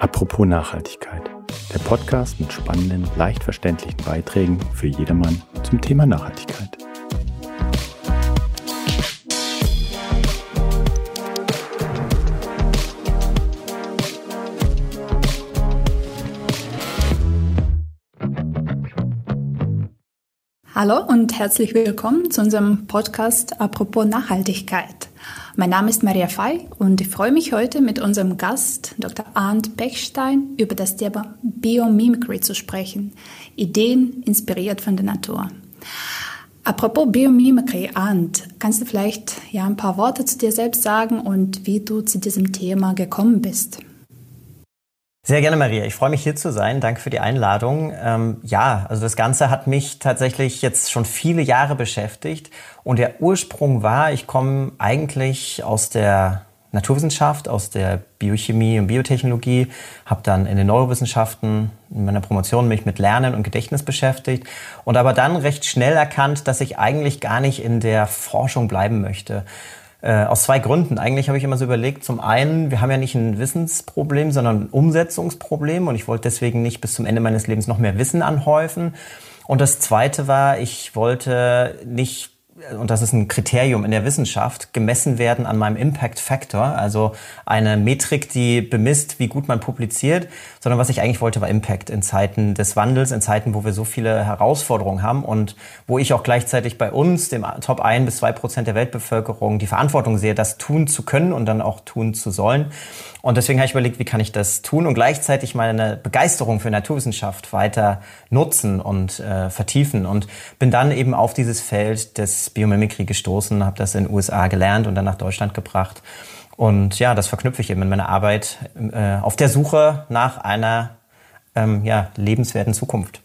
Apropos Nachhaltigkeit. Der Podcast mit spannenden, leicht verständlichen Beiträgen für jedermann zum Thema Nachhaltigkeit. Hallo und herzlich willkommen zu unserem Podcast Apropos Nachhaltigkeit. Mein Name ist Maria Fey und ich freue mich heute mit unserem Gast Dr. Arndt Bechstein über das Thema Biomimicry zu sprechen. Ideen inspiriert von der Natur. Apropos Biomimicry, Arndt, kannst du vielleicht ja ein paar Worte zu dir selbst sagen und wie du zu diesem Thema gekommen bist? Sehr gerne, Maria. Ich freue mich hier zu sein. Danke für die Einladung. Ähm, ja, also das Ganze hat mich tatsächlich jetzt schon viele Jahre beschäftigt. Und der Ursprung war, ich komme eigentlich aus der Naturwissenschaft, aus der Biochemie und Biotechnologie, habe dann in den Neurowissenschaften in meiner Promotion mich mit Lernen und Gedächtnis beschäftigt und aber dann recht schnell erkannt, dass ich eigentlich gar nicht in der Forschung bleiben möchte. Äh, aus zwei Gründen. Eigentlich habe ich immer so überlegt, zum einen, wir haben ja nicht ein Wissensproblem, sondern ein Umsetzungsproblem und ich wollte deswegen nicht bis zum Ende meines Lebens noch mehr Wissen anhäufen. Und das zweite war, ich wollte nicht und das ist ein Kriterium in der Wissenschaft, gemessen werden an meinem Impact Factor, also eine Metrik, die bemisst, wie gut man publiziert, sondern was ich eigentlich wollte, war Impact in Zeiten des Wandels, in Zeiten, wo wir so viele Herausforderungen haben und wo ich auch gleichzeitig bei uns, dem Top 1 bis 2 Prozent der Weltbevölkerung, die Verantwortung sehe, das tun zu können und dann auch tun zu sollen. Und deswegen habe ich überlegt, wie kann ich das tun und gleichzeitig meine Begeisterung für Naturwissenschaft weiter nutzen und äh, vertiefen. Und bin dann eben auf dieses Feld des Biomimikry gestoßen, habe das in den USA gelernt und dann nach Deutschland gebracht. Und ja, das verknüpfe ich eben in meiner Arbeit äh, auf der Suche nach einer ähm, ja, lebenswerten Zukunft.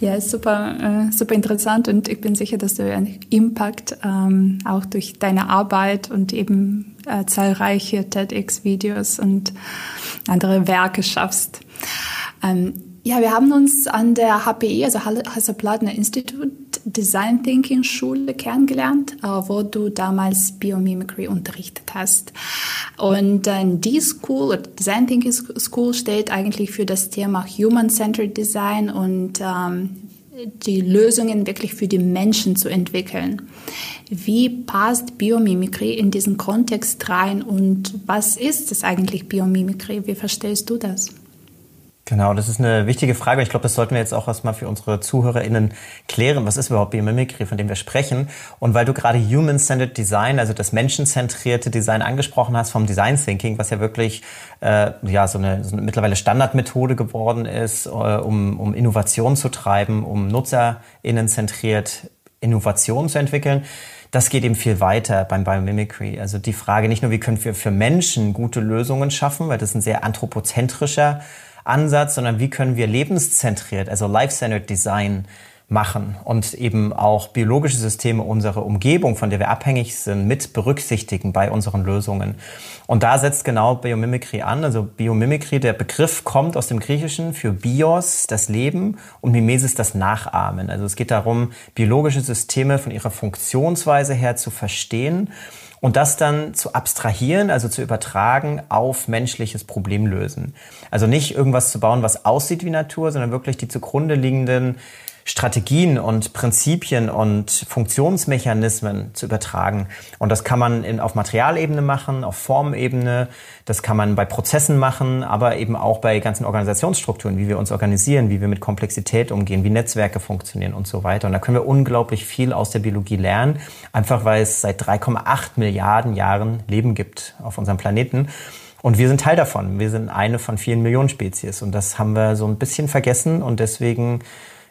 Ja, ist super, äh, super interessant und ich bin sicher, dass du einen Impact ähm, auch durch deine Arbeit und eben äh, zahlreiche TEDx-Videos und andere Werke schaffst. Ähm, ja, wir haben uns an der HPI, also Hasse-Plattner Institute Design Thinking Schule kennengelernt, äh, wo du damals Biomimicry unterrichtet hast. Und äh, die School, Design Thinking School steht eigentlich für das Thema Human-Centered Design und ähm, die Lösungen wirklich für die Menschen zu entwickeln. Wie passt Biomimikry in diesen Kontext rein und was ist es eigentlich Biomimikry? Wie verstehst du das? Genau, das ist eine wichtige Frage. Ich glaube, das sollten wir jetzt auch erstmal für unsere ZuhörerInnen klären. Was ist überhaupt Biomimikry, von dem wir sprechen? Und weil du gerade Human-Centered Design, also das menschenzentrierte Design angesprochen hast vom Design Thinking, was ja wirklich äh, ja, so eine, so eine mittlerweile Standardmethode geworden ist, äh, um, um Innovation zu treiben, um NutzerInnen zentriert Innovation zu entwickeln das geht eben viel weiter beim Biomimicry. Also die Frage nicht nur, wie können wir für Menschen gute Lösungen schaffen, weil das ein sehr anthropozentrischer Ansatz, sondern wie können wir lebenszentriert, also life-centered Design machen und eben auch biologische Systeme unserer Umgebung, von der wir abhängig sind, mit berücksichtigen bei unseren Lösungen. Und da setzt genau Biomimikry an. Also Biomimikry, der Begriff kommt aus dem Griechischen für Bios, das Leben, und Mimesis, das Nachahmen. Also es geht darum, biologische Systeme von ihrer Funktionsweise her zu verstehen und das dann zu abstrahieren, also zu übertragen auf menschliches Problemlösen. Also nicht irgendwas zu bauen, was aussieht wie Natur, sondern wirklich die zugrunde liegenden Strategien und Prinzipien und Funktionsmechanismen zu übertragen. Und das kann man in, auf Materialebene machen, auf Formebene, das kann man bei Prozessen machen, aber eben auch bei ganzen Organisationsstrukturen, wie wir uns organisieren, wie wir mit Komplexität umgehen, wie Netzwerke funktionieren und so weiter. Und da können wir unglaublich viel aus der Biologie lernen, einfach weil es seit 3,8 Milliarden Jahren Leben gibt auf unserem Planeten. Und wir sind Teil davon. Wir sind eine von vielen Millionen Spezies. Und das haben wir so ein bisschen vergessen und deswegen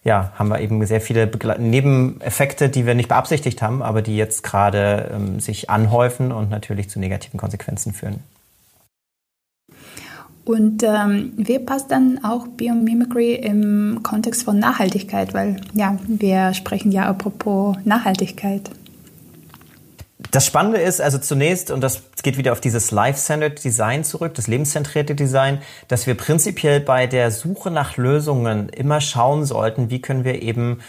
ja, haben wir eben sehr viele Begle Nebeneffekte, die wir nicht beabsichtigt haben, aber die jetzt gerade ähm, sich anhäufen und natürlich zu negativen Konsequenzen führen. Und ähm, wie passt dann auch Biomimicry im Kontext von Nachhaltigkeit? Weil ja, wir sprechen ja apropos Nachhaltigkeit. Das Spannende ist, also zunächst, und das geht wieder auf dieses Life-Centered Design zurück, das lebenszentrierte Design, dass wir prinzipiell bei der Suche nach Lösungen immer schauen sollten, wie können wir eben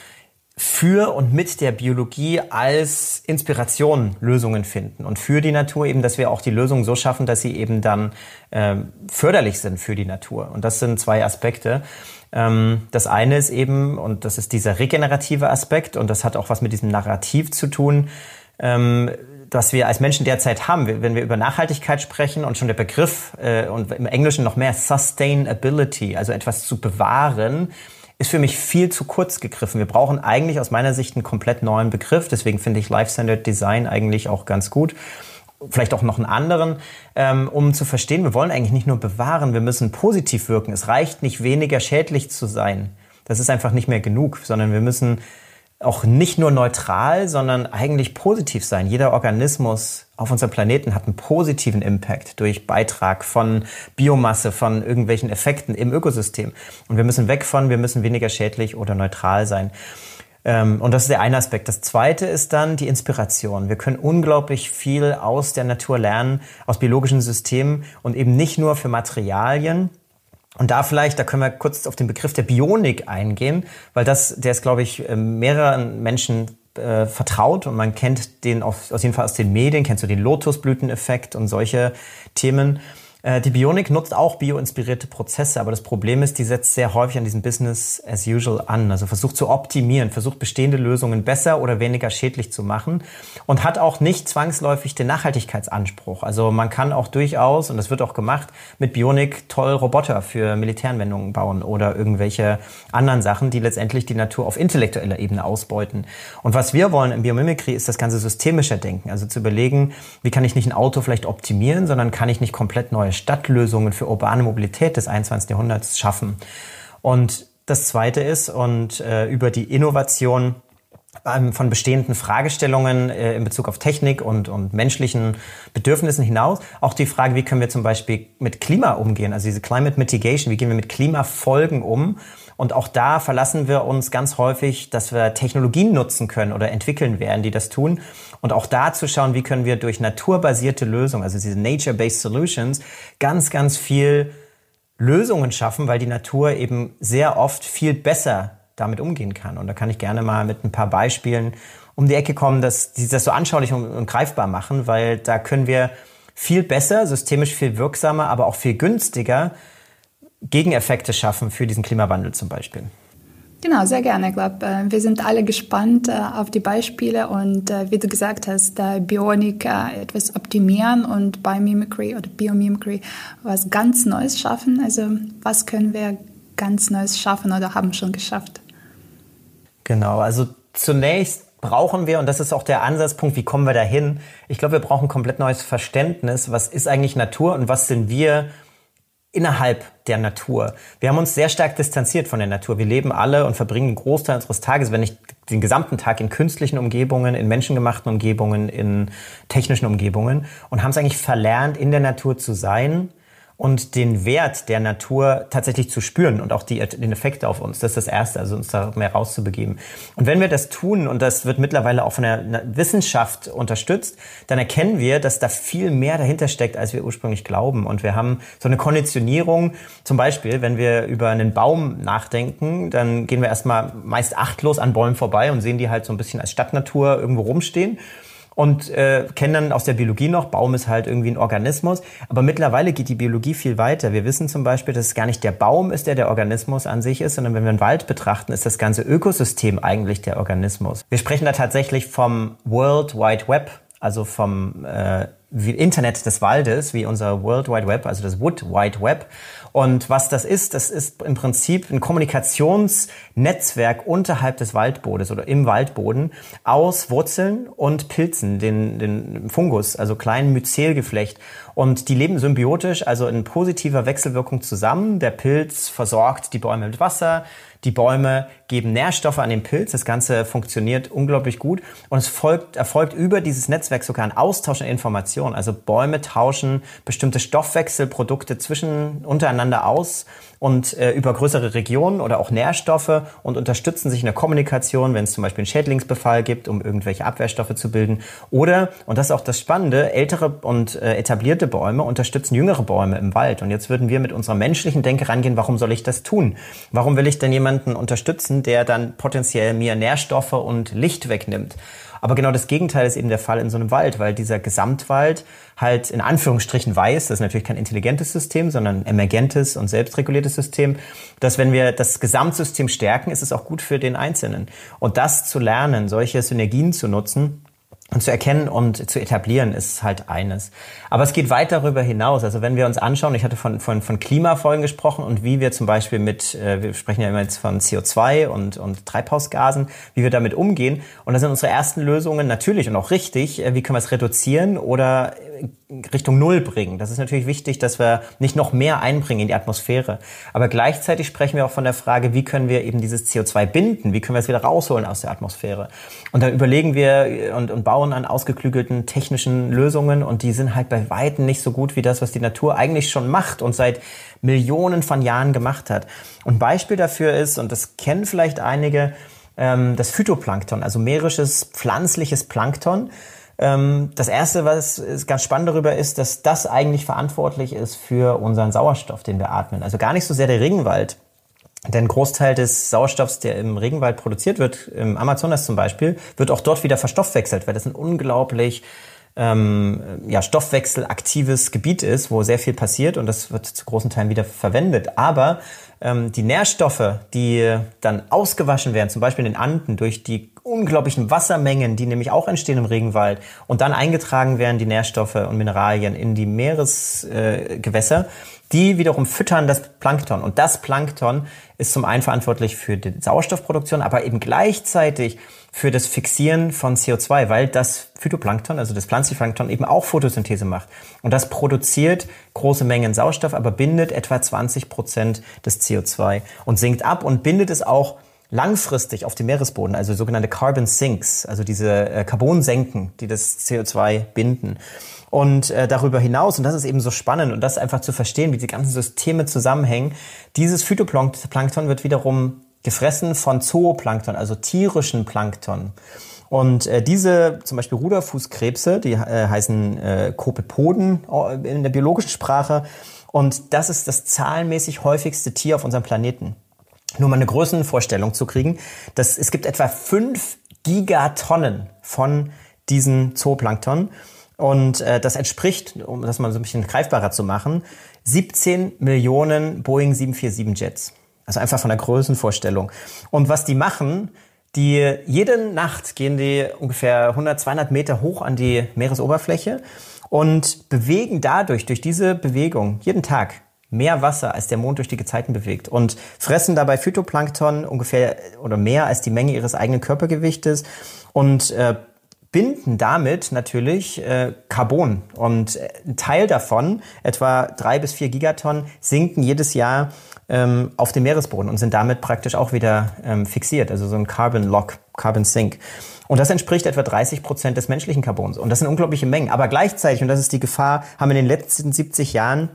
für und mit der Biologie als Inspiration Lösungen finden und für die Natur eben, dass wir auch die Lösungen so schaffen, dass sie eben dann äh, förderlich sind für die Natur. Und das sind zwei Aspekte. Ähm, das eine ist eben, und das ist dieser regenerative Aspekt, und das hat auch was mit diesem Narrativ zu tun, dass wir als Menschen derzeit haben, wenn wir über Nachhaltigkeit sprechen und schon der Begriff äh, und im Englischen noch mehr Sustainability, also etwas zu bewahren, ist für mich viel zu kurz gegriffen. Wir brauchen eigentlich aus meiner Sicht einen komplett neuen Begriff. Deswegen finde ich Life-Centered Design eigentlich auch ganz gut. Vielleicht auch noch einen anderen, ähm, um zu verstehen, wir wollen eigentlich nicht nur bewahren, wir müssen positiv wirken. Es reicht nicht weniger schädlich zu sein. Das ist einfach nicht mehr genug, sondern wir müssen auch nicht nur neutral, sondern eigentlich positiv sein. Jeder Organismus auf unserem Planeten hat einen positiven Impact durch Beitrag von Biomasse, von irgendwelchen Effekten im Ökosystem. Und wir müssen weg von, wir müssen weniger schädlich oder neutral sein. Ähm, und das ist der eine Aspekt. Das zweite ist dann die Inspiration. Wir können unglaublich viel aus der Natur lernen, aus biologischen Systemen und eben nicht nur für Materialien, und da vielleicht, da können wir kurz auf den Begriff der Bionik eingehen, weil das, der ist, glaube ich, äh, mehreren Menschen äh, vertraut und man kennt den auf, aus jeden Fall aus den Medien, kennst du den Lotusblüteneffekt und solche Themen. Äh, die Bionik nutzt auch bioinspirierte Prozesse, aber das Problem ist, die setzt sehr häufig an diesem Business as usual an. Also versucht zu optimieren, versucht bestehende Lösungen besser oder weniger schädlich zu machen und hat auch nicht zwangsläufig den Nachhaltigkeitsanspruch. Also man kann auch durchaus, und das wird auch gemacht, mit Bionik toll Roboter für Militäranwendungen bauen oder irgendwelche anderen Sachen, die letztendlich die Natur auf intellektueller Ebene ausbeuten. Und was wir wollen im Biomimikry ist das ganze systemische Denken. Also zu überlegen, wie kann ich nicht ein Auto vielleicht optimieren, sondern kann ich nicht komplett neue Stadtlösungen für urbane Mobilität des 21. Jahrhunderts schaffen. Und das Zweite ist, und äh, über die Innovation von bestehenden Fragestellungen äh, in Bezug auf Technik und, und menschlichen Bedürfnissen hinaus. Auch die Frage, wie können wir zum Beispiel mit Klima umgehen, also diese Climate Mitigation, wie gehen wir mit Klimafolgen um? Und auch da verlassen wir uns ganz häufig, dass wir Technologien nutzen können oder entwickeln werden, die das tun. Und auch da zu schauen, wie können wir durch naturbasierte Lösungen, also diese Nature-Based Solutions, ganz, ganz viel Lösungen schaffen, weil die Natur eben sehr oft viel besser damit umgehen kann. Und da kann ich gerne mal mit ein paar Beispielen um die Ecke kommen, dass die das so anschaulich und, und greifbar machen, weil da können wir viel besser, systemisch viel wirksamer, aber auch viel günstiger Gegeneffekte schaffen für diesen Klimawandel zum Beispiel. Genau, sehr gerne. Ich glaube, äh, wir sind alle gespannt äh, auf die Beispiele und äh, wie du gesagt hast, Bionik etwas optimieren und Biomimicry oder Biomimicry was ganz Neues schaffen. Also was können wir ganz Neues schaffen oder haben schon geschafft? Genau, also zunächst brauchen wir, und das ist auch der Ansatzpunkt, wie kommen wir dahin? Ich glaube, wir brauchen ein komplett neues Verständnis. Was ist eigentlich Natur und was sind wir innerhalb der Natur. Wir haben uns sehr stark distanziert von der Natur. Wir leben alle und verbringen einen Großteil unseres Tages, wenn nicht den gesamten Tag in künstlichen Umgebungen, in menschengemachten Umgebungen, in technischen Umgebungen und haben es eigentlich verlernt, in der Natur zu sein und den Wert der Natur tatsächlich zu spüren und auch die, den Effekt auf uns. Das ist das Erste, also uns da mehr rauszubegeben. Und wenn wir das tun, und das wird mittlerweile auch von der Wissenschaft unterstützt, dann erkennen wir, dass da viel mehr dahinter steckt, als wir ursprünglich glauben. Und wir haben so eine Konditionierung, zum Beispiel, wenn wir über einen Baum nachdenken, dann gehen wir erstmal meist achtlos an Bäumen vorbei und sehen die halt so ein bisschen als Stadtnatur irgendwo rumstehen und äh, kennen dann aus der Biologie noch, Baum ist halt irgendwie ein Organismus. Aber mittlerweile geht die Biologie viel weiter. Wir wissen zum Beispiel, dass es gar nicht der Baum ist, der der Organismus an sich ist, sondern wenn wir einen Wald betrachten, ist das ganze Ökosystem eigentlich der Organismus. Wir sprechen da tatsächlich vom World Wide Web, also vom äh, Internet des Waldes, wie unser World Wide Web, also das Wood Wide Web. Und was das ist, das ist im Prinzip ein Kommunikationsnetzwerk unterhalb des Waldbodens oder im Waldboden aus Wurzeln und Pilzen, den, den Fungus, also kleinen Myzelgeflecht. Und die leben symbiotisch, also in positiver Wechselwirkung zusammen. Der Pilz versorgt die Bäume mit Wasser, die Bäume geben Nährstoffe an den Pilz. Das Ganze funktioniert unglaublich gut. Und es folgt, erfolgt über dieses Netzwerk sogar ein Austausch an Informationen. Also Bäume tauschen bestimmte Stoffwechselprodukte zwischen untereinander aus und äh, über größere Regionen oder auch Nährstoffe und unterstützen sich in der Kommunikation, wenn es zum Beispiel einen Schädlingsbefall gibt, um irgendwelche Abwehrstoffe zu bilden. Oder, und das ist auch das Spannende, ältere und äh, etablierte Bäume unterstützen jüngere Bäume im Wald. Und jetzt würden wir mit unserer menschlichen Denke rangehen, warum soll ich das tun? Warum will ich denn jemanden unterstützen, der dann potenziell mir Nährstoffe und Licht wegnimmt? Aber genau das Gegenteil ist eben der Fall in so einem Wald, weil dieser Gesamtwald halt in Anführungsstrichen weiß, das ist natürlich kein intelligentes System, sondern emergentes und selbstreguliertes System, dass wenn wir das Gesamtsystem stärken, ist es auch gut für den Einzelnen. Und das zu lernen, solche Synergien zu nutzen, und zu erkennen und zu etablieren ist halt eines. Aber es geht weit darüber hinaus. Also wenn wir uns anschauen, ich hatte von, von, von Klimafolgen gesprochen und wie wir zum Beispiel mit, äh, wir sprechen ja immer jetzt von CO2 und, und Treibhausgasen, wie wir damit umgehen. Und da sind unsere ersten Lösungen natürlich und auch richtig, äh, wie können wir es reduzieren oder Richtung Null bringen. Das ist natürlich wichtig, dass wir nicht noch mehr einbringen in die Atmosphäre. Aber gleichzeitig sprechen wir auch von der Frage, wie können wir eben dieses CO2 binden? Wie können wir es wieder rausholen aus der Atmosphäre? Und da überlegen wir und, und bauen an ausgeklügelten technischen Lösungen und die sind halt bei Weitem nicht so gut wie das, was die Natur eigentlich schon macht und seit Millionen von Jahren gemacht hat. Und Beispiel dafür ist, und das kennen vielleicht einige, ähm, das Phytoplankton, also meerisches pflanzliches Plankton. Ähm, das erste, was ganz spannend darüber ist, dass das eigentlich verantwortlich ist für unseren Sauerstoff, den wir atmen. Also gar nicht so sehr der Regenwald. Denn Großteil des Sauerstoffs, der im Regenwald produziert wird, im Amazonas zum Beispiel, wird auch dort wieder verstoffwechselt, weil das ein unglaublich ähm, ja, stoffwechselaktives Gebiet ist, wo sehr viel passiert und das wird zu großen Teilen wieder verwendet. Aber ähm, die Nährstoffe, die dann ausgewaschen werden, zum Beispiel in den Anden durch die unglaublichen Wassermengen, die nämlich auch entstehen im Regenwald und dann eingetragen werden, die Nährstoffe und Mineralien in die Meeresgewässer, äh, die wiederum füttern das Plankton. Und das Plankton ist zum einen verantwortlich für die Sauerstoffproduktion, aber eben gleichzeitig für das Fixieren von CO2, weil das Phytoplankton, also das Pflanzenplankton, eben auch Photosynthese macht. Und das produziert große Mengen Sauerstoff, aber bindet etwa 20 Prozent des CO2 und sinkt ab und bindet es auch langfristig auf dem Meeresboden, also sogenannte Carbon Sinks, also diese äh, Carbonsenken, die das CO2 binden. Und äh, darüber hinaus, und das ist eben so spannend und das einfach zu verstehen, wie die ganzen Systeme zusammenhängen, dieses Phytoplankton wird wiederum gefressen von Zooplankton, also tierischen Plankton. Und äh, diese zum Beispiel Ruderfußkrebse, die äh, heißen äh, Kopepoden in der biologischen Sprache. Und das ist das zahlenmäßig häufigste Tier auf unserem Planeten. Nur mal eine Größenvorstellung zu kriegen. Das, es gibt etwa fünf Gigatonnen von diesen Zooplankton. Und äh, das entspricht, um das mal so ein bisschen greifbarer zu machen, 17 Millionen Boeing 747 Jets. Also einfach von der Größenvorstellung. Und was die machen, die jede Nacht gehen die ungefähr 100, 200 Meter hoch an die Meeresoberfläche und bewegen dadurch, durch diese Bewegung, jeden Tag mehr Wasser, als der Mond durch die Gezeiten bewegt und fressen dabei Phytoplankton ungefähr oder mehr als die Menge ihres eigenen Körpergewichtes und äh, binden damit natürlich äh, Carbon. Und äh, ein Teil davon, etwa drei bis vier Gigatonnen, sinken jedes Jahr ähm, auf dem Meeresboden und sind damit praktisch auch wieder ähm, fixiert. Also so ein Carbon Lock, Carbon Sink. Und das entspricht etwa 30 Prozent des menschlichen Carbons. Und das sind unglaubliche Mengen. Aber gleichzeitig, und das ist die Gefahr, haben in den letzten 70 Jahren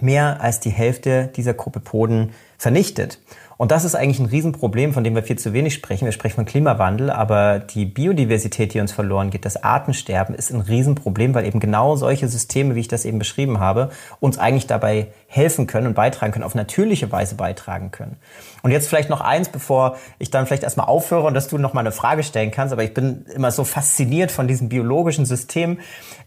mehr als die Hälfte dieser Gruppe Poden vernichtet. Und das ist eigentlich ein Riesenproblem, von dem wir viel zu wenig sprechen. Wir sprechen von Klimawandel, aber die Biodiversität, die uns verloren geht, das Artensterben ist ein Riesenproblem, weil eben genau solche Systeme, wie ich das eben beschrieben habe, uns eigentlich dabei helfen können und beitragen können, auf natürliche Weise beitragen können. Und jetzt vielleicht noch eins, bevor ich dann vielleicht erstmal aufhöre und dass du noch mal eine Frage stellen kannst, aber ich bin immer so fasziniert von diesem biologischen System,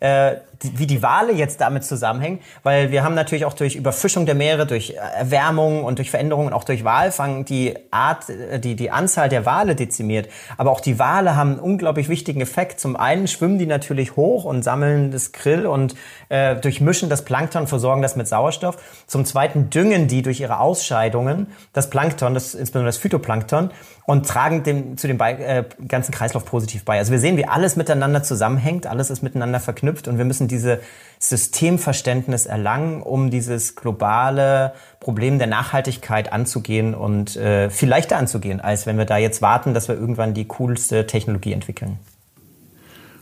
äh, wie die Wale jetzt damit zusammenhängen, weil wir haben natürlich auch durch Überfischung der Meere, durch Erwärmung und durch Veränderungen auch durch Walfang die Art, äh, die, die Anzahl der Wale dezimiert. Aber auch die Wale haben einen unglaublich wichtigen Effekt. Zum einen schwimmen die natürlich hoch und sammeln das Krill und äh, durchmischen das Plankton, versorgen das mit Sauerstoff. Zum zweiten düngen die durch ihre Ausscheidungen das Plankton, das, insbesondere das Phytoplankton, und tragen dem, zu dem äh, ganzen Kreislauf positiv bei. Also wir sehen, wie alles miteinander zusammenhängt, alles ist miteinander verknüpft und wir müssen diese Systemverständnis erlangen, um dieses globale Problem der Nachhaltigkeit anzugehen und äh, viel leichter anzugehen, als wenn wir da jetzt warten, dass wir irgendwann die coolste Technologie entwickeln.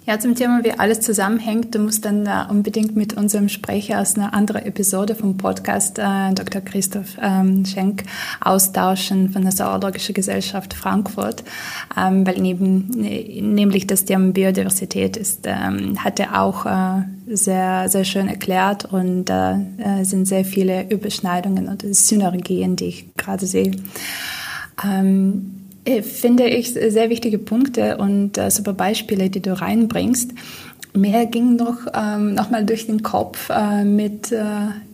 Ja, zum Thema, wie alles zusammenhängt, du musst dann äh, unbedingt mit unserem Sprecher aus einer anderen Episode vom Podcast, äh, Dr. Christoph ähm, Schenk, austauschen von der Zoologischen Gesellschaft Frankfurt, ähm, weil neben, ne, nämlich das Thema Biodiversität ist, ähm, hat er auch äh, sehr, sehr schön erklärt und äh, äh sind sehr viele Überschneidungen und Synergien, die ich gerade sehe. Ähm, äh, finde ich sehr wichtige Punkte und äh, super Beispiele, die du reinbringst. Mir ging noch, ähm, noch mal durch den Kopf äh, mit, äh,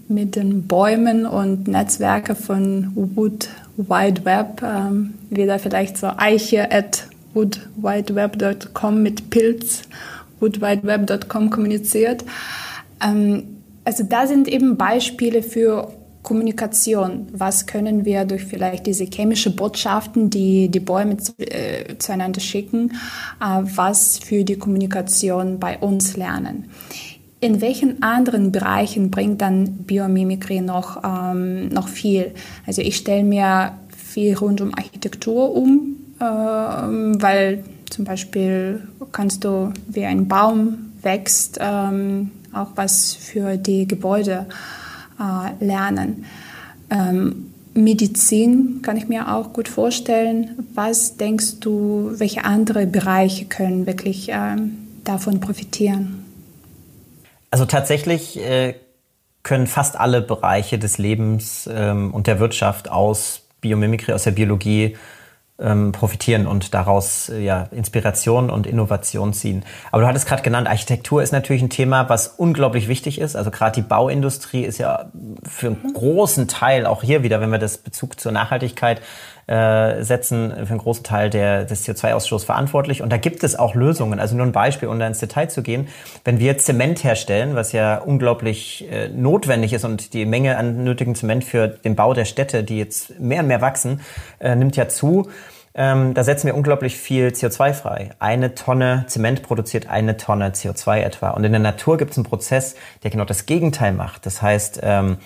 mit den Bäumen und Netzwerke von Wood Wide Web, ähm, wieder vielleicht so Eiche at woodwideweb.com mit Pilz woodwideweb.com kommuniziert. Ähm, also da sind eben Beispiele für Kommunikation. Was können wir durch vielleicht diese chemische Botschaften, die die Bäume zu, äh, zueinander schicken, äh, was für die Kommunikation bei uns lernen? In welchen anderen Bereichen bringt dann Biomimikry noch, ähm, noch viel? Also ich stelle mir viel rund um Architektur um, äh, weil zum Beispiel kannst du, wie ein Baum wächst, ähm, auch was für die Gebäude äh, lernen. Ähm, Medizin kann ich mir auch gut vorstellen. Was denkst du, welche andere Bereiche können wirklich ähm, davon profitieren? Also tatsächlich äh, können fast alle Bereiche des Lebens ähm, und der Wirtschaft aus Biomimikry, aus der Biologie ähm, profitieren und daraus äh, ja, Inspiration und Innovation ziehen. Aber du hattest gerade genannt, Architektur ist natürlich ein Thema, was unglaublich wichtig ist. Also gerade die Bauindustrie ist ja für einen großen Teil, auch hier wieder, wenn wir das Bezug zur Nachhaltigkeit äh, setzen, für einen großen Teil der, des CO2-Ausstoßes verantwortlich. Und da gibt es auch Lösungen. Also nur ein Beispiel, um da ins Detail zu gehen. Wenn wir Zement herstellen, was ja unglaublich äh, notwendig ist und die Menge an nötigen Zement für den Bau der Städte, die jetzt mehr und mehr wachsen, äh, nimmt ja zu. Ähm, da setzen wir unglaublich viel CO2 frei. Eine Tonne Zement produziert eine Tonne CO2 etwa. Und in der Natur gibt es einen Prozess, der genau das Gegenteil macht. Das heißt, ähm,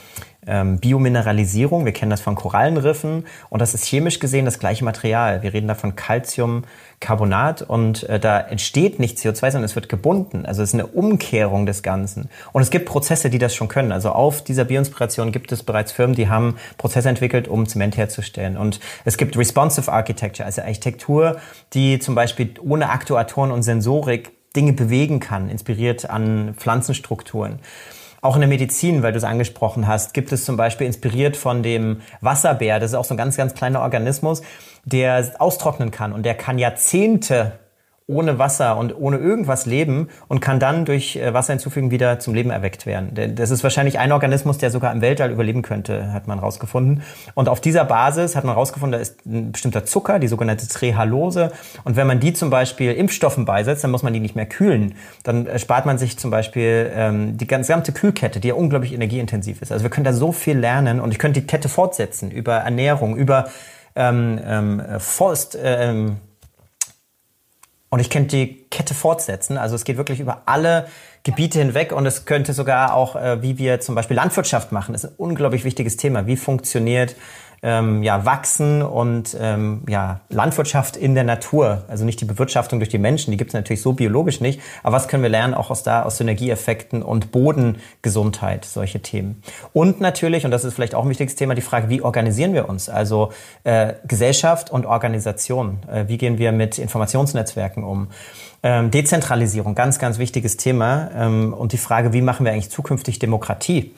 ähm, Biomineralisierung, wir kennen das von Korallenriffen und das ist chemisch gesehen das gleiche Material. Wir reden da von Calciumcarbonat und äh, da entsteht nicht CO2, sondern es wird gebunden. Also es ist eine Umkehrung des Ganzen. Und es gibt Prozesse, die das schon können. Also auf dieser Bioinspiration gibt es bereits Firmen, die haben Prozesse entwickelt, um Zement herzustellen. Und es gibt Responsive Architecture, also Architektur, die zum Beispiel ohne Aktuatoren und Sensorik Dinge bewegen kann, inspiriert an Pflanzenstrukturen. Auch in der Medizin, weil du es angesprochen hast, gibt es zum Beispiel inspiriert von dem Wasserbär, das ist auch so ein ganz, ganz kleiner Organismus, der austrocknen kann. Und der kann Jahrzehnte ohne Wasser und ohne irgendwas leben und kann dann durch äh, Wasser hinzufügen wieder zum Leben erweckt werden. Das ist wahrscheinlich ein Organismus, der sogar im Weltall überleben könnte, hat man rausgefunden. Und auf dieser Basis hat man rausgefunden, da ist ein bestimmter Zucker, die sogenannte Trehalose. Und wenn man die zum Beispiel Impfstoffen beisetzt, dann muss man die nicht mehr kühlen. Dann äh, spart man sich zum Beispiel ähm, die gesamte Kühlkette, die ja unglaublich energieintensiv ist. Also wir können da so viel lernen und ich könnte die Kette fortsetzen über Ernährung, über ähm, ähm, Forst, ähm, und ich könnte die Kette fortsetzen. Also es geht wirklich über alle Gebiete hinweg und es könnte sogar auch, äh, wie wir zum Beispiel Landwirtschaft machen, das ist ein unglaublich wichtiges Thema. Wie funktioniert ähm, ja, Wachsen und ähm, ja, Landwirtschaft in der Natur. Also nicht die Bewirtschaftung durch die Menschen, die gibt es natürlich so biologisch nicht. Aber was können wir lernen auch aus da, aus Synergieeffekten und Bodengesundheit, solche Themen. Und natürlich, und das ist vielleicht auch ein wichtiges Thema, die Frage, wie organisieren wir uns? Also äh, Gesellschaft und Organisation. Äh, wie gehen wir mit Informationsnetzwerken um? Ähm, Dezentralisierung, ganz, ganz wichtiges Thema. Ähm, und die Frage, wie machen wir eigentlich zukünftig Demokratie?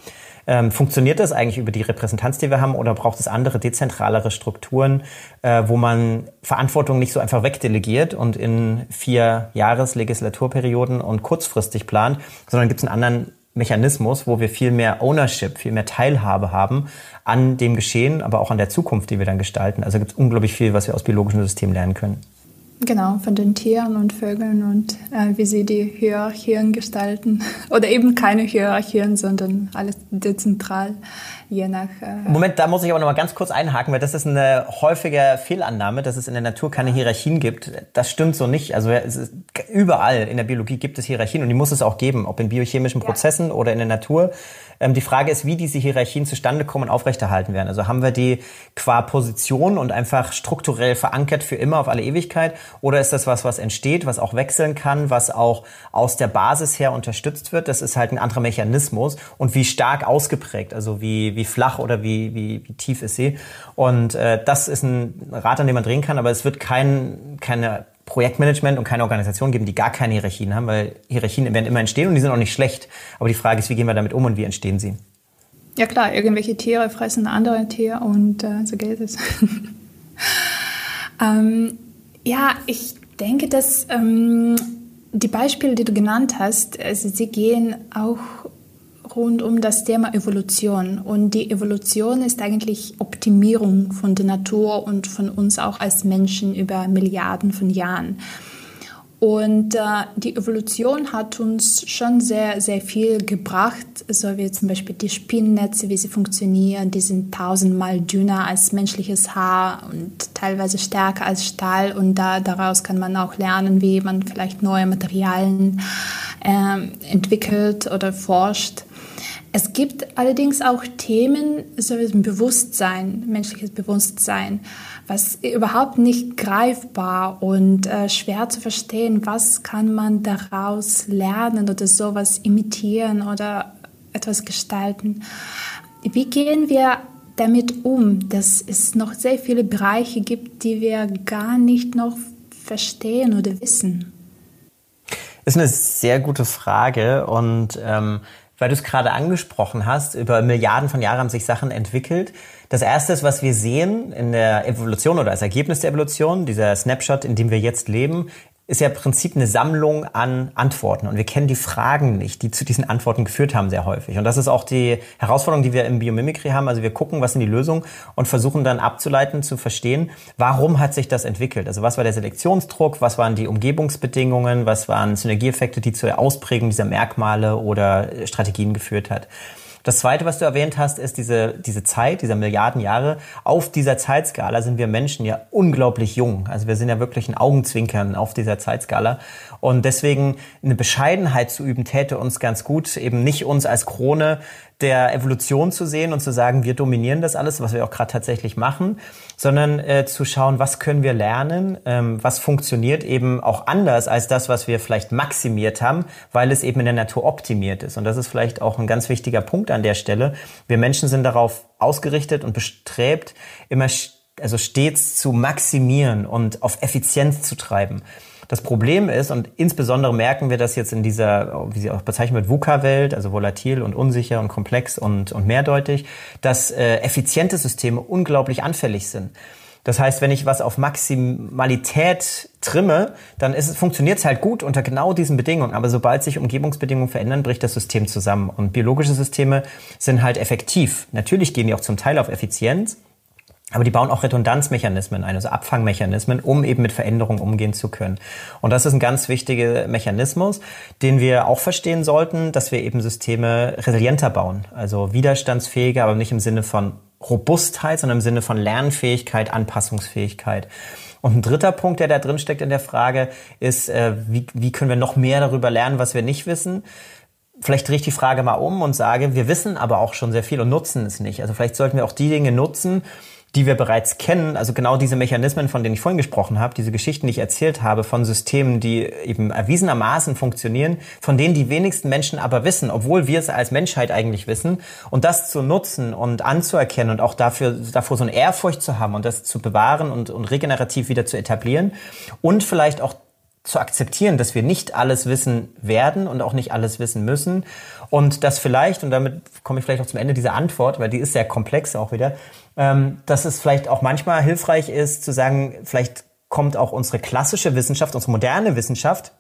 Ähm, funktioniert das eigentlich über die Repräsentanz, die wir haben, oder braucht es andere, dezentralere Strukturen, äh, wo man Verantwortung nicht so einfach wegdelegiert und in vier Jahreslegislaturperioden und kurzfristig plant, sondern gibt es einen anderen Mechanismus, wo wir viel mehr Ownership, viel mehr Teilhabe haben an dem Geschehen, aber auch an der Zukunft, die wir dann gestalten. Also gibt es unglaublich viel, was wir aus biologischen Systemen lernen können. Genau, von den Tieren und Vögeln und äh, wie sie die Hierarchien gestalten. Oder eben keine Hierarchien, sondern alles dezentral, je nach. Äh Moment, da muss ich aber noch mal ganz kurz einhaken, weil das ist eine häufige Fehlannahme, dass es in der Natur keine Hierarchien gibt. Das stimmt so nicht. Also ist, überall in der Biologie gibt es Hierarchien und die muss es auch geben, ob in biochemischen Prozessen ja. oder in der Natur. Ähm, die Frage ist, wie diese Hierarchien zustande kommen und aufrechterhalten werden. Also haben wir die qua Position und einfach strukturell verankert für immer auf alle Ewigkeit Oder ist das was, was entsteht, was auch wechseln kann, was auch aus der Basis her unterstützt wird? Das ist halt ein anderer Mechanismus. Und wie stark ausgeprägt, also wie, wie flach oder wie, wie, wie tief ist sie? Und äh, das ist ein Rad, an dem man drehen kann, aber es wird kein, keine Projektmanagement und keine Organisation geben, die gar keine Hierarchien haben, weil Hierarchien werden immer entstehen und die sind auch nicht schlecht. Aber die Frage ist, wie gehen wir damit um und wie entstehen sie? Ja klar, irgendwelche Tiere fressen andere Tiere und äh, so geht es. ähm, ja, ich denke, dass ähm, die Beispiele, die du genannt hast, also sie gehen auch rund um das Thema Evolution. Und die Evolution ist eigentlich Optimierung von der Natur und von uns auch als Menschen über Milliarden von Jahren. Und äh, die Evolution hat uns schon sehr, sehr viel gebracht, so wie zum Beispiel die Spinnennetze, wie sie funktionieren. Die sind tausendmal dünner als menschliches Haar und teilweise stärker als Stahl. Und da, daraus kann man auch lernen, wie man vielleicht neue Materialien äh, entwickelt oder forscht. Es gibt allerdings auch Themen, so wie Bewusstsein, menschliches Bewusstsein was überhaupt nicht greifbar und äh, schwer zu verstehen. Was kann man daraus lernen oder sowas imitieren oder etwas gestalten? Wie gehen wir damit um, dass es noch sehr viele Bereiche gibt, die wir gar nicht noch verstehen oder wissen? Ist eine sehr gute Frage und ähm, weil du es gerade angesprochen hast, über Milliarden von Jahren haben sich Sachen entwickelt. Das erste ist, was wir sehen in der Evolution oder als Ergebnis der Evolution, dieser Snapshot, in dem wir jetzt leben, ist ja im Prinzip eine Sammlung an Antworten. Und wir kennen die Fragen nicht, die zu diesen Antworten geführt haben, sehr häufig. Und das ist auch die Herausforderung, die wir im Biomimikry haben. Also wir gucken, was sind die Lösungen und versuchen dann abzuleiten, zu verstehen, warum hat sich das entwickelt? Also was war der Selektionsdruck? Was waren die Umgebungsbedingungen? Was waren Synergieeffekte, die zur Ausprägung dieser Merkmale oder Strategien geführt hat? Das Zweite, was du erwähnt hast, ist diese, diese Zeit, dieser Milliarden Jahre. Auf dieser Zeitskala sind wir Menschen ja unglaublich jung. Also wir sind ja wirklich ein Augenzwinkern auf dieser Zeitskala. Und deswegen eine Bescheidenheit zu üben, täte uns ganz gut, eben nicht uns als Krone der Evolution zu sehen und zu sagen, wir dominieren das alles, was wir auch gerade tatsächlich machen, sondern äh, zu schauen, was können wir lernen, ähm, was funktioniert eben auch anders als das, was wir vielleicht maximiert haben, weil es eben in der Natur optimiert ist. Und das ist vielleicht auch ein ganz wichtiger Punkt an der Stelle. Wir Menschen sind darauf ausgerichtet und bestrebt, immer also stets zu maximieren und auf Effizienz zu treiben. Das Problem ist, und insbesondere merken wir das jetzt in dieser, wie sie auch bezeichnet wird, VUCA-Welt, also volatil und unsicher und komplex und, und mehrdeutig, dass äh, effiziente Systeme unglaublich anfällig sind. Das heißt, wenn ich was auf Maximalität trimme, dann funktioniert es halt gut unter genau diesen Bedingungen. Aber sobald sich Umgebungsbedingungen verändern, bricht das System zusammen. Und biologische Systeme sind halt effektiv. Natürlich gehen die auch zum Teil auf Effizienz. Aber die bauen auch Redundanzmechanismen ein, also Abfangmechanismen, um eben mit Veränderungen umgehen zu können. Und das ist ein ganz wichtiger Mechanismus, den wir auch verstehen sollten, dass wir eben Systeme resilienter bauen, also widerstandsfähiger, aber nicht im Sinne von Robustheit, sondern im Sinne von Lernfähigkeit, Anpassungsfähigkeit. Und ein dritter Punkt, der da drin steckt in der Frage, ist, äh, wie, wie können wir noch mehr darüber lernen, was wir nicht wissen? vielleicht drehe ich die Frage mal um und sage, wir wissen aber auch schon sehr viel und nutzen es nicht. Also vielleicht sollten wir auch die Dinge nutzen, die wir bereits kennen, also genau diese Mechanismen, von denen ich vorhin gesprochen habe, diese Geschichten, die ich erzählt habe, von Systemen, die eben erwiesenermaßen funktionieren, von denen die wenigsten Menschen aber wissen, obwohl wir es als Menschheit eigentlich wissen, und das zu nutzen und anzuerkennen und auch dafür, davor so eine Ehrfurcht zu haben und das zu bewahren und, und regenerativ wieder zu etablieren und vielleicht auch zu akzeptieren, dass wir nicht alles wissen werden und auch nicht alles wissen müssen und dass vielleicht, und damit komme ich vielleicht auch zum Ende dieser Antwort, weil die ist sehr komplex auch wieder, ähm, dass es vielleicht auch manchmal hilfreich ist zu sagen, vielleicht kommt auch unsere klassische Wissenschaft, unsere moderne Wissenschaft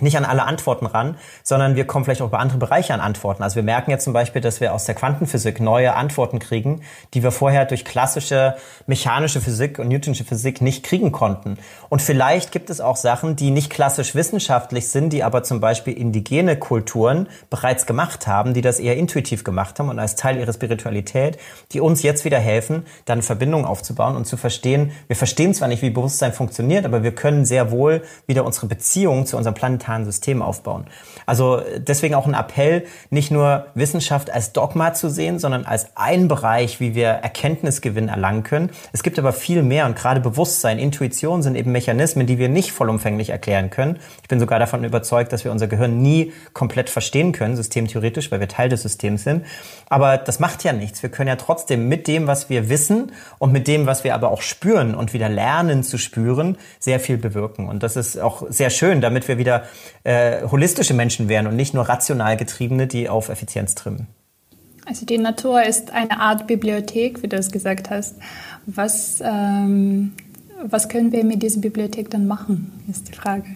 nicht an alle Antworten ran, sondern wir kommen vielleicht auch über andere Bereiche an Antworten. Also wir merken jetzt zum Beispiel, dass wir aus der Quantenphysik neue Antworten kriegen, die wir vorher durch klassische mechanische Physik und Newtonsche Physik nicht kriegen konnten. Und vielleicht gibt es auch Sachen, die nicht klassisch wissenschaftlich sind, die aber zum Beispiel indigene Kulturen bereits gemacht haben, die das eher intuitiv gemacht haben und als Teil ihrer Spiritualität, die uns jetzt wieder helfen, dann Verbindungen aufzubauen und zu verstehen, wir verstehen zwar nicht, wie Bewusstsein funktioniert, aber wir können sehr wohl wieder unsere Beziehung zu unserem Planeten elementaren System aufbauen. Also deswegen auch ein Appell, nicht nur Wissenschaft als Dogma zu sehen, sondern als ein Bereich, wie wir Erkenntnisgewinn erlangen können. Es gibt aber viel mehr und gerade Bewusstsein, Intuition sind eben Mechanismen, die wir nicht vollumfänglich erklären können. Ich bin sogar davon überzeugt, dass wir unser Gehirn nie komplett verstehen können, systemtheoretisch, weil wir Teil des Systems sind. Aber das macht ja nichts. Wir können ja trotzdem mit dem, was wir wissen und mit dem, was wir aber auch spüren und wieder lernen zu spüren, sehr viel bewirken. Und das ist auch sehr schön, damit wir wieder äh, holistische Menschen werden und nicht nur rational getriebene, die auf Effizienz trimmen. Also die Natur ist eine Art Bibliothek, wie du es gesagt hast. Was, ähm, was können wir mit dieser Bibliothek dann machen, ist die Frage.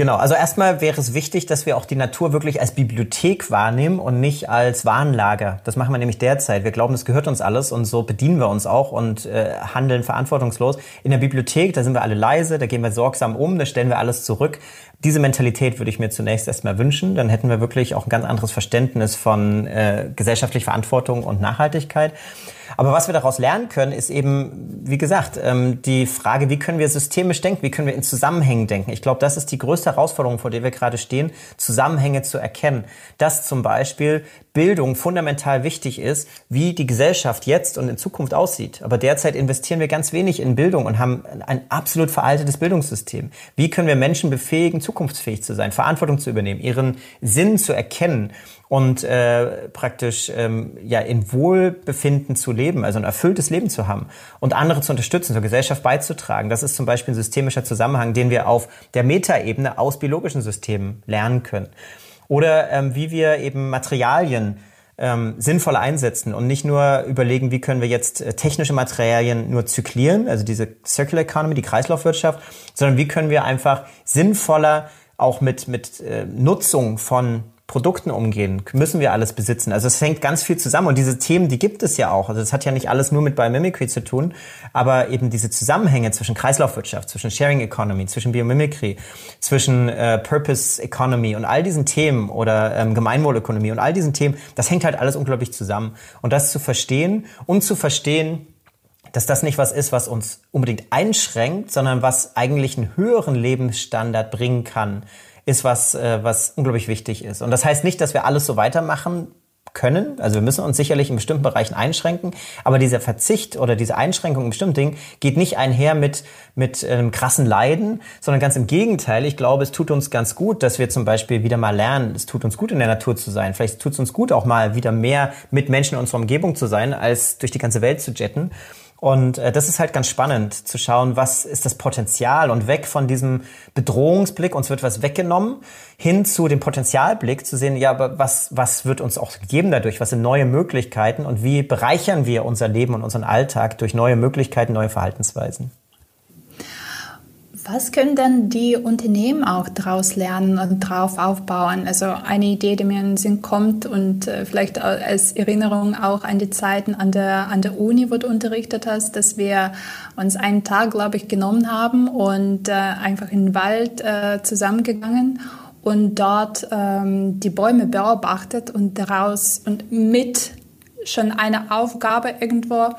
Genau, also erstmal wäre es wichtig, dass wir auch die Natur wirklich als Bibliothek wahrnehmen und nicht als Warenlager. Das machen wir nämlich derzeit. Wir glauben, es gehört uns alles und so bedienen wir uns auch und äh, handeln verantwortungslos. In der Bibliothek, da sind wir alle leise, da gehen wir sorgsam um, da stellen wir alles zurück. Diese Mentalität würde ich mir zunächst erstmal wünschen. Dann hätten wir wirklich auch ein ganz anderes Verständnis von äh, gesellschaftlicher Verantwortung und Nachhaltigkeit. Aber was wir daraus lernen können, ist eben, wie gesagt, ähm, die Frage, wie können wir systemisch denken, wie können wir in Zusammenhängen denken. Ich glaube, das ist die größte Herausforderung, vor der wir gerade stehen, Zusammenhänge zu erkennen. Dass zum Beispiel Bildung fundamental wichtig ist, wie die Gesellschaft jetzt und in Zukunft aussieht. Aber derzeit investieren wir ganz wenig in Bildung und haben ein absolut veraltetes Bildungssystem. Wie können wir Menschen befähigen, zukunftsfähig zu sein, Verantwortung zu übernehmen, ihren Sinn zu erkennen und äh, praktisch ähm, ja in Wohlbefinden zu leben, also ein erfülltes Leben zu haben und andere zu unterstützen, zur Gesellschaft beizutragen. Das ist zum Beispiel ein systemischer Zusammenhang, den wir auf der Metaebene aus biologischen Systemen lernen können. Oder ähm, wie wir eben Materialien ähm, sinnvoll einsetzen und nicht nur überlegen, wie können wir jetzt äh, technische Materialien nur zyklieren, also diese Circular Economy, die Kreislaufwirtschaft, sondern wie können wir einfach sinnvoller auch mit, mit äh, Nutzung von Produkten umgehen? Müssen wir alles besitzen? Also es hängt ganz viel zusammen und diese Themen, die gibt es ja auch. Also es hat ja nicht alles nur mit Biomimicry zu tun, aber eben diese Zusammenhänge zwischen Kreislaufwirtschaft, zwischen Sharing Economy, zwischen Biomimicry, zwischen äh, Purpose Economy und all diesen Themen oder ähm, Gemeinwohlökonomie und all diesen Themen, das hängt halt alles unglaublich zusammen. Und das zu verstehen und zu verstehen, dass das nicht was ist, was uns unbedingt einschränkt, sondern was eigentlich einen höheren Lebensstandard bringen kann ist was, äh, was unglaublich wichtig ist. Und das heißt nicht, dass wir alles so weitermachen können. Also wir müssen uns sicherlich in bestimmten Bereichen einschränken, aber dieser Verzicht oder diese Einschränkung in bestimmten Dingen geht nicht einher mit, mit einem krassen Leiden, sondern ganz im Gegenteil. Ich glaube, es tut uns ganz gut, dass wir zum Beispiel wieder mal lernen, es tut uns gut, in der Natur zu sein. Vielleicht tut es uns gut, auch mal wieder mehr mit Menschen in unserer Umgebung zu sein, als durch die ganze Welt zu jetten. Und äh, das ist halt ganz spannend zu schauen, was ist das Potenzial und weg von diesem Bedrohungsblick, uns wird was weggenommen, hin zu dem Potenzialblick zu sehen, ja, aber was, was wird uns auch gegeben dadurch, was sind neue Möglichkeiten und wie bereichern wir unser Leben und unseren Alltag durch neue Möglichkeiten, neue Verhaltensweisen. Was können denn die Unternehmen auch daraus lernen und darauf aufbauen? Also eine Idee, die mir in den Sinn kommt und äh, vielleicht als Erinnerung auch an die Zeiten an der, an der Uni, wo du unterrichtet hast, dass wir uns einen Tag, glaube ich, genommen haben und äh, einfach in den Wald äh, zusammengegangen und dort ähm, die Bäume beobachtet und daraus und mit schon eine Aufgabe irgendwo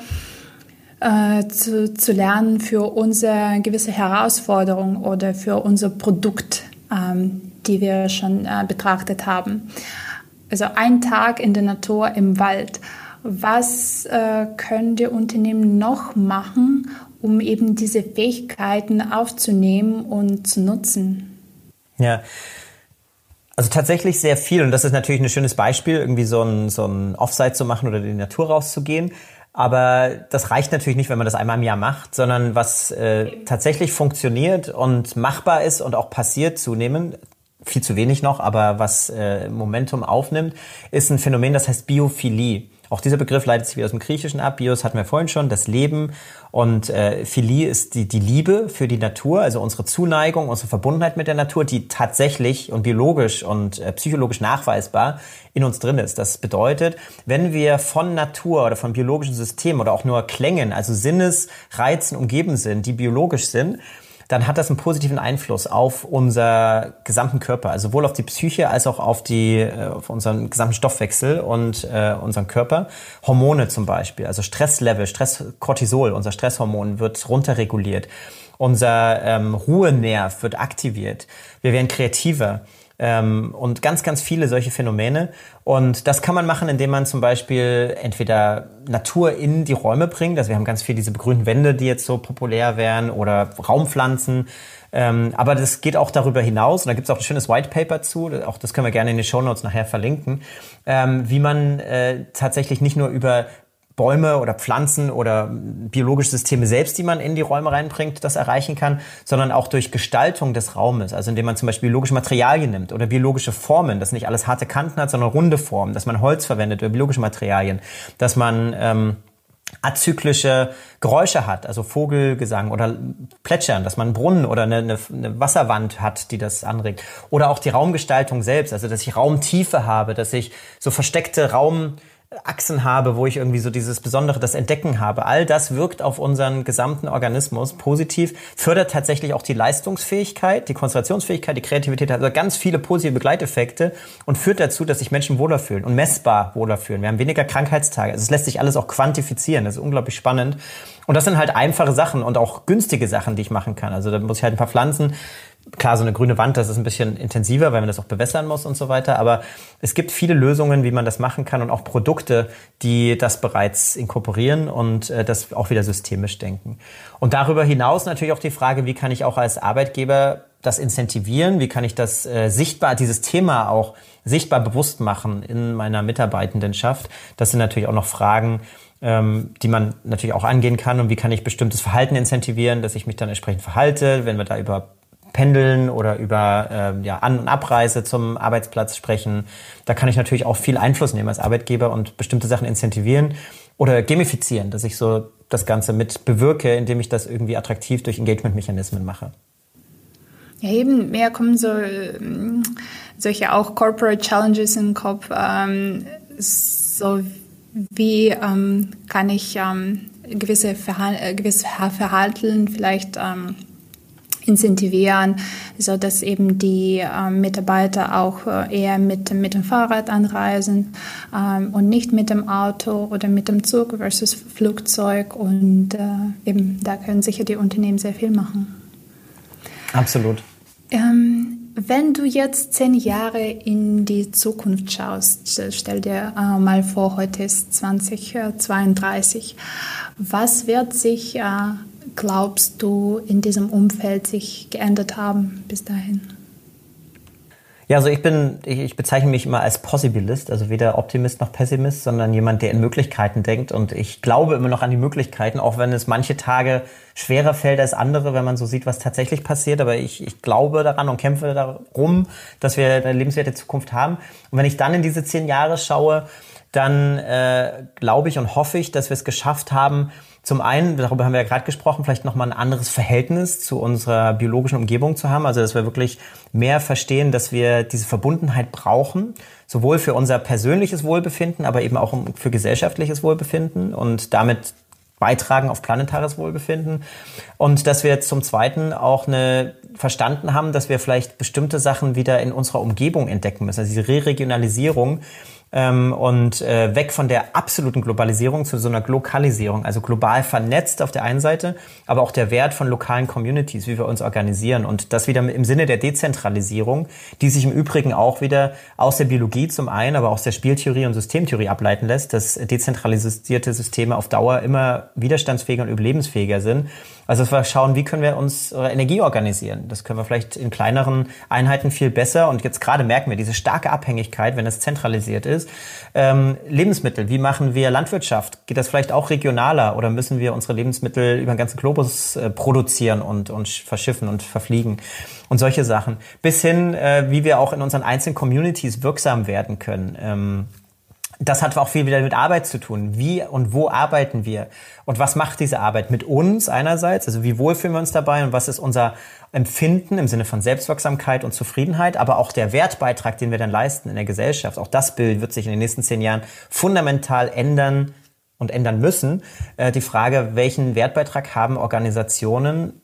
äh, zu, zu lernen für unsere gewisse Herausforderung oder für unser Produkt, ähm, die wir schon äh, betrachtet haben. Also ein Tag in der Natur im Wald. Was äh, können die Unternehmen noch machen, um eben diese Fähigkeiten aufzunehmen und zu nutzen? Ja. Also tatsächlich sehr viel und das ist natürlich ein schönes Beispiel, irgendwie so ein, so ein Offsite zu machen oder in die Natur rauszugehen. Aber das reicht natürlich nicht, wenn man das einmal im Jahr macht, sondern was äh, tatsächlich funktioniert und machbar ist und auch passiert zunehmend, viel zu wenig noch, aber was äh, Momentum aufnimmt, ist ein Phänomen, das heißt Biophilie. Auch dieser Begriff leitet sich wieder aus dem Griechischen ab. Bios hatten wir vorhin schon, das Leben. Und äh, Philie ist die, die Liebe für die Natur, also unsere Zuneigung, unsere Verbundenheit mit der Natur, die tatsächlich und biologisch und äh, psychologisch nachweisbar in uns drin ist. Das bedeutet, wenn wir von Natur oder von biologischen Systemen oder auch nur Klängen, also Sinnesreizen umgeben sind, die biologisch sind, dann hat das einen positiven Einfluss auf unser gesamten Körper, also sowohl auf die Psyche als auch auf, die, äh, auf unseren gesamten Stoffwechsel und äh, unseren Körper. Hormone zum Beispiel, also Stresslevel, Stresskortisol, unser Stresshormon wird runterreguliert. Unser ähm, Ruhenerv wird aktiviert. Wir werden kreativer ähm, und ganz, ganz viele solche Phänomene. Und das kann man machen, indem man zum Beispiel entweder Natur in die Räume bringt. Also wir haben ganz viel diese begrünten Wände, die jetzt so populär wären oder Raumpflanzen. Ähm, aber das geht auch darüber hinaus, und da gibt es auch ein schönes White Paper zu, auch das können wir gerne in den Show Notes nachher verlinken, ähm, wie man äh, tatsächlich nicht nur über Bäume oder Pflanzen oder biologische Systeme selbst, die man in die Räume reinbringt, das erreichen kann, sondern auch durch Gestaltung des Raumes, also indem man zum Beispiel biologische Materialien nimmt oder biologische Formen, dass nicht alles harte Kanten hat, sondern runde Formen, dass man Holz verwendet oder biologische Materialien, dass man ähm, azyklische Geräusche hat, also Vogelgesang oder Plätschern, dass man einen Brunnen oder eine, eine, eine, Wasserwand hat, die das anregt. Oder auch die Raumgestaltung selbst, also dass ich Raumtiefe habe, dass ich so versteckte Raum Achsen habe, wo ich irgendwie so dieses Besondere, das Entdecken habe. All das wirkt auf unseren gesamten Organismus positiv, fördert tatsächlich auch die Leistungsfähigkeit, die Konzentrationsfähigkeit, die Kreativität, also ganz viele positive Begleiteffekte und führt dazu, dass sich Menschen wohler fühlen und messbar wohler fühlen. Wir haben weniger Krankheitstage. Also es lässt sich alles auch quantifizieren. Das ist unglaublich spannend. Und das sind halt einfache Sachen und auch günstige Sachen, die ich machen kann. Also da muss ich halt ein paar Pflanzen Klar, so eine grüne Wand, das ist ein bisschen intensiver, weil man das auch bewässern muss und so weiter. Aber es gibt viele Lösungen, wie man das machen kann und auch Produkte, die das bereits inkorporieren und äh, das auch wieder systemisch denken. Und darüber hinaus natürlich auch die Frage, wie kann ich auch als Arbeitgeber das incentivieren? Wie kann ich das äh, sichtbar, dieses Thema auch sichtbar bewusst machen in meiner Mitarbeitendenschaft? Das sind natürlich auch noch Fragen, ähm, die man natürlich auch angehen kann. Und wie kann ich bestimmtes Verhalten incentivieren, dass ich mich dann entsprechend verhalte, wenn wir da über Pendeln oder über äh, ja, An- und Abreise zum Arbeitsplatz sprechen. Da kann ich natürlich auch viel Einfluss nehmen als Arbeitgeber und bestimmte Sachen incentivieren oder gamifizieren, dass ich so das Ganze mit bewirke, indem ich das irgendwie attraktiv durch Engagement-Mechanismen mache. Ja, eben, mehr kommen so ähm, solche auch Corporate Challenges in den Kopf. Ähm, so wie ähm, kann ich ähm, gewisse, Verhal äh, gewisse Verhalten vielleicht ähm, incentivieren, so dass eben die äh, Mitarbeiter auch äh, eher mit, mit dem Fahrrad anreisen ähm, und nicht mit dem Auto oder mit dem Zug versus Flugzeug. Und äh, eben da können sicher die Unternehmen sehr viel machen. Absolut. Ähm, wenn du jetzt zehn Jahre in die Zukunft schaust, stell dir äh, mal vor, heute ist 2032. Was wird sich äh, glaubst du in diesem Umfeld sich geändert haben bis dahin? Ja, also ich bin, ich, ich bezeichne mich immer als Possibilist, also weder Optimist noch Pessimist, sondern jemand, der in Möglichkeiten denkt. Und ich glaube immer noch an die Möglichkeiten, auch wenn es manche Tage schwerer fällt als andere, wenn man so sieht, was tatsächlich passiert. Aber ich, ich glaube daran und kämpfe darum, dass wir eine lebenswerte Zukunft haben. Und wenn ich dann in diese zehn Jahre schaue, dann äh, glaube ich und hoffe ich, dass wir es geschafft haben, zum einen, darüber haben wir ja gerade gesprochen, vielleicht nochmal ein anderes Verhältnis zu unserer biologischen Umgebung zu haben. Also, dass wir wirklich mehr verstehen, dass wir diese Verbundenheit brauchen, sowohl für unser persönliches Wohlbefinden, aber eben auch für gesellschaftliches Wohlbefinden und damit beitragen auf planetares Wohlbefinden. Und dass wir zum Zweiten auch eine verstanden haben, dass wir vielleicht bestimmte Sachen wieder in unserer Umgebung entdecken müssen. Also diese Re-Regionalisierung, ähm, und äh, weg von der absoluten Globalisierung zu so einer Lokalisierung, also global vernetzt auf der einen Seite, aber auch der Wert von lokalen Communities, wie wir uns organisieren. Und das wieder im Sinne der Dezentralisierung, die sich im Übrigen auch wieder aus der Biologie zum einen, aber aus der Spieltheorie und Systemtheorie ableiten lässt, dass dezentralisierte Systeme auf Dauer immer widerstandsfähiger und überlebensfähiger sind also dass wir schauen, wie können wir unsere Energie organisieren. Das können wir vielleicht in kleineren Einheiten viel besser. Und jetzt gerade merken wir diese starke Abhängigkeit, wenn es zentralisiert ist. Ähm, Lebensmittel, wie machen wir Landwirtschaft? Geht das vielleicht auch regionaler oder müssen wir unsere Lebensmittel über den ganzen Globus äh, produzieren und, und verschiffen und verfliegen? Und solche Sachen. Bis hin, äh, wie wir auch in unseren einzelnen Communities wirksam werden können. Ähm, das hat auch viel wieder mit Arbeit zu tun. Wie und wo arbeiten wir? Und was macht diese Arbeit mit uns einerseits? Also wie wohl fühlen wir uns dabei und was ist unser Empfinden im Sinne von Selbstwirksamkeit und Zufriedenheit, aber auch der Wertbeitrag, den wir dann leisten in der Gesellschaft. Auch das Bild wird sich in den nächsten zehn Jahren fundamental ändern und ändern müssen. Äh, die Frage, welchen Wertbeitrag haben Organisationen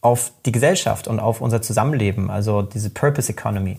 auf die Gesellschaft und auf unser Zusammenleben, also diese Purpose Economy.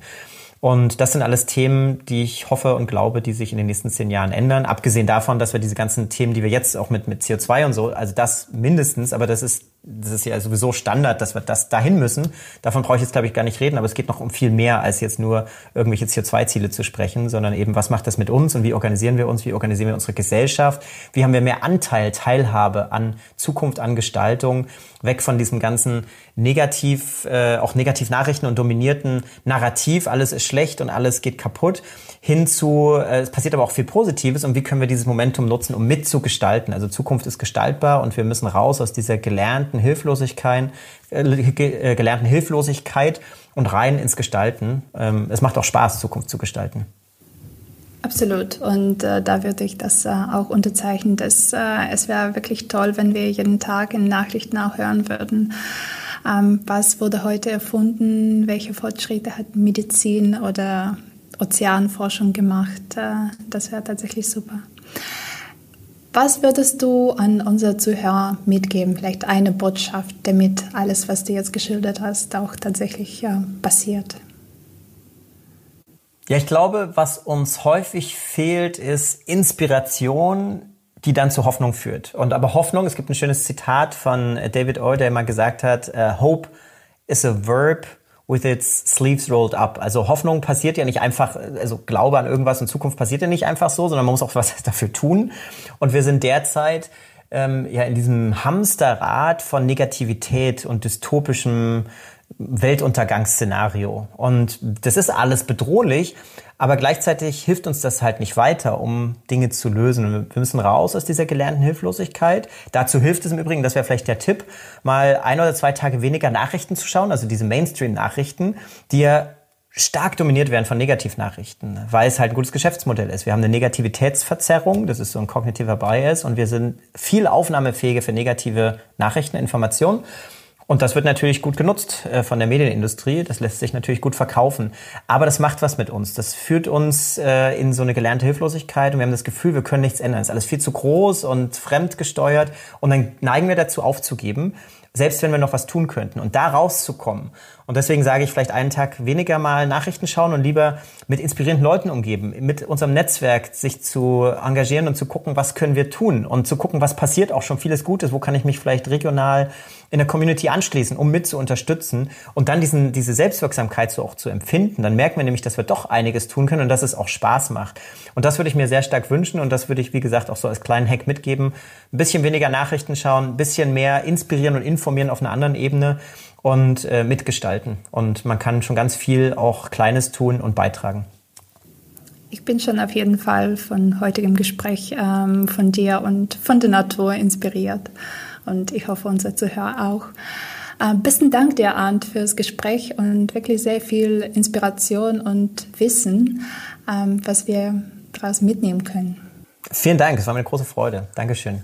Und das sind alles Themen, die ich hoffe und glaube, die sich in den nächsten zehn Jahren ändern. Abgesehen davon, dass wir diese ganzen Themen, die wir jetzt auch mit, mit CO2 und so, also das mindestens, aber das ist das ist ja sowieso Standard, dass wir das dahin müssen. Davon brauche ich jetzt, glaube ich, gar nicht reden, aber es geht noch um viel mehr, als jetzt nur irgendwelche CO2-Ziele zu sprechen, sondern eben, was macht das mit uns und wie organisieren wir uns, wie organisieren wir unsere Gesellschaft, wie haben wir mehr Anteil, Teilhabe an Zukunft, an Gestaltung, weg von diesem ganzen negativ, äh, auch negativ Nachrichten und dominierten Narrativ, alles ist schlecht und alles geht kaputt, hin zu, äh, es passiert aber auch viel Positives und wie können wir dieses Momentum nutzen, um mitzugestalten. Also Zukunft ist gestaltbar und wir müssen raus aus dieser gelernten Hilflosigkeit, äh, äh, gelernten Hilflosigkeit und rein ins Gestalten. Ähm, es macht auch Spaß, Zukunft zu gestalten. Absolut. Und äh, da würde ich das äh, auch unterzeichnen. Dass, äh, es wäre wirklich toll, wenn wir jeden Tag in Nachrichten auch hören würden. Ähm, was wurde heute erfunden? Welche Fortschritte hat Medizin oder Ozeanforschung gemacht. Äh, das wäre tatsächlich super. Was würdest du an unsere Zuhörer mitgeben? Vielleicht eine Botschaft, damit alles, was du jetzt geschildert hast, auch tatsächlich ja, passiert. Ja, ich glaube, was uns häufig fehlt, ist Inspiration, die dann zu Hoffnung führt. Und aber Hoffnung, es gibt ein schönes Zitat von David Orr, der mal gesagt hat, uh, Hope is a verb with its sleeves rolled up. Also Hoffnung passiert ja nicht einfach, also Glaube an irgendwas in Zukunft passiert ja nicht einfach so, sondern man muss auch was dafür tun. Und wir sind derzeit ähm, ja in diesem Hamsterrad von Negativität und dystopischem Weltuntergangsszenario. Und das ist alles bedrohlich, aber gleichzeitig hilft uns das halt nicht weiter, um Dinge zu lösen. Wir müssen raus aus dieser gelernten Hilflosigkeit. Dazu hilft es im Übrigen, das wäre vielleicht der Tipp, mal ein oder zwei Tage weniger Nachrichten zu schauen, also diese Mainstream-Nachrichten, die ja stark dominiert werden von Negativnachrichten, weil es halt ein gutes Geschäftsmodell ist. Wir haben eine Negativitätsverzerrung, das ist so ein kognitiver Bias und wir sind viel aufnahmefähiger für negative Nachrichten, Informationen. Und das wird natürlich gut genutzt äh, von der Medienindustrie. Das lässt sich natürlich gut verkaufen. Aber das macht was mit uns. Das führt uns äh, in so eine gelernte Hilflosigkeit und wir haben das Gefühl, wir können nichts ändern. Es ist alles viel zu groß und fremdgesteuert. Und dann neigen wir dazu aufzugeben selbst wenn wir noch was tun könnten und da rauszukommen. Und deswegen sage ich vielleicht einen Tag weniger mal Nachrichten schauen und lieber mit inspirierenden Leuten umgeben, mit unserem Netzwerk sich zu engagieren und zu gucken, was können wir tun und zu gucken, was passiert auch schon vieles Gutes, wo kann ich mich vielleicht regional in der Community anschließen, um mit zu unterstützen und dann diesen, diese Selbstwirksamkeit so auch zu empfinden. Dann merken wir nämlich, dass wir doch einiges tun können und dass es auch Spaß macht. Und das würde ich mir sehr stark wünschen und das würde ich, wie gesagt, auch so als kleinen Hack mitgeben. Ein bisschen weniger Nachrichten schauen, ein bisschen mehr inspirieren und informieren auf einer anderen Ebene und äh, mitgestalten. Und man kann schon ganz viel auch Kleines tun und beitragen. Ich bin schon auf jeden Fall von heutigem Gespräch ähm, von dir und von der Natur inspiriert und ich hoffe, unser Zuhörer auch. Äh, besten Dank dir, Arndt, fürs Gespräch und wirklich sehr viel Inspiration und Wissen, ähm, was wir daraus mitnehmen können. Vielen Dank, es war mir eine große Freude. Dankeschön.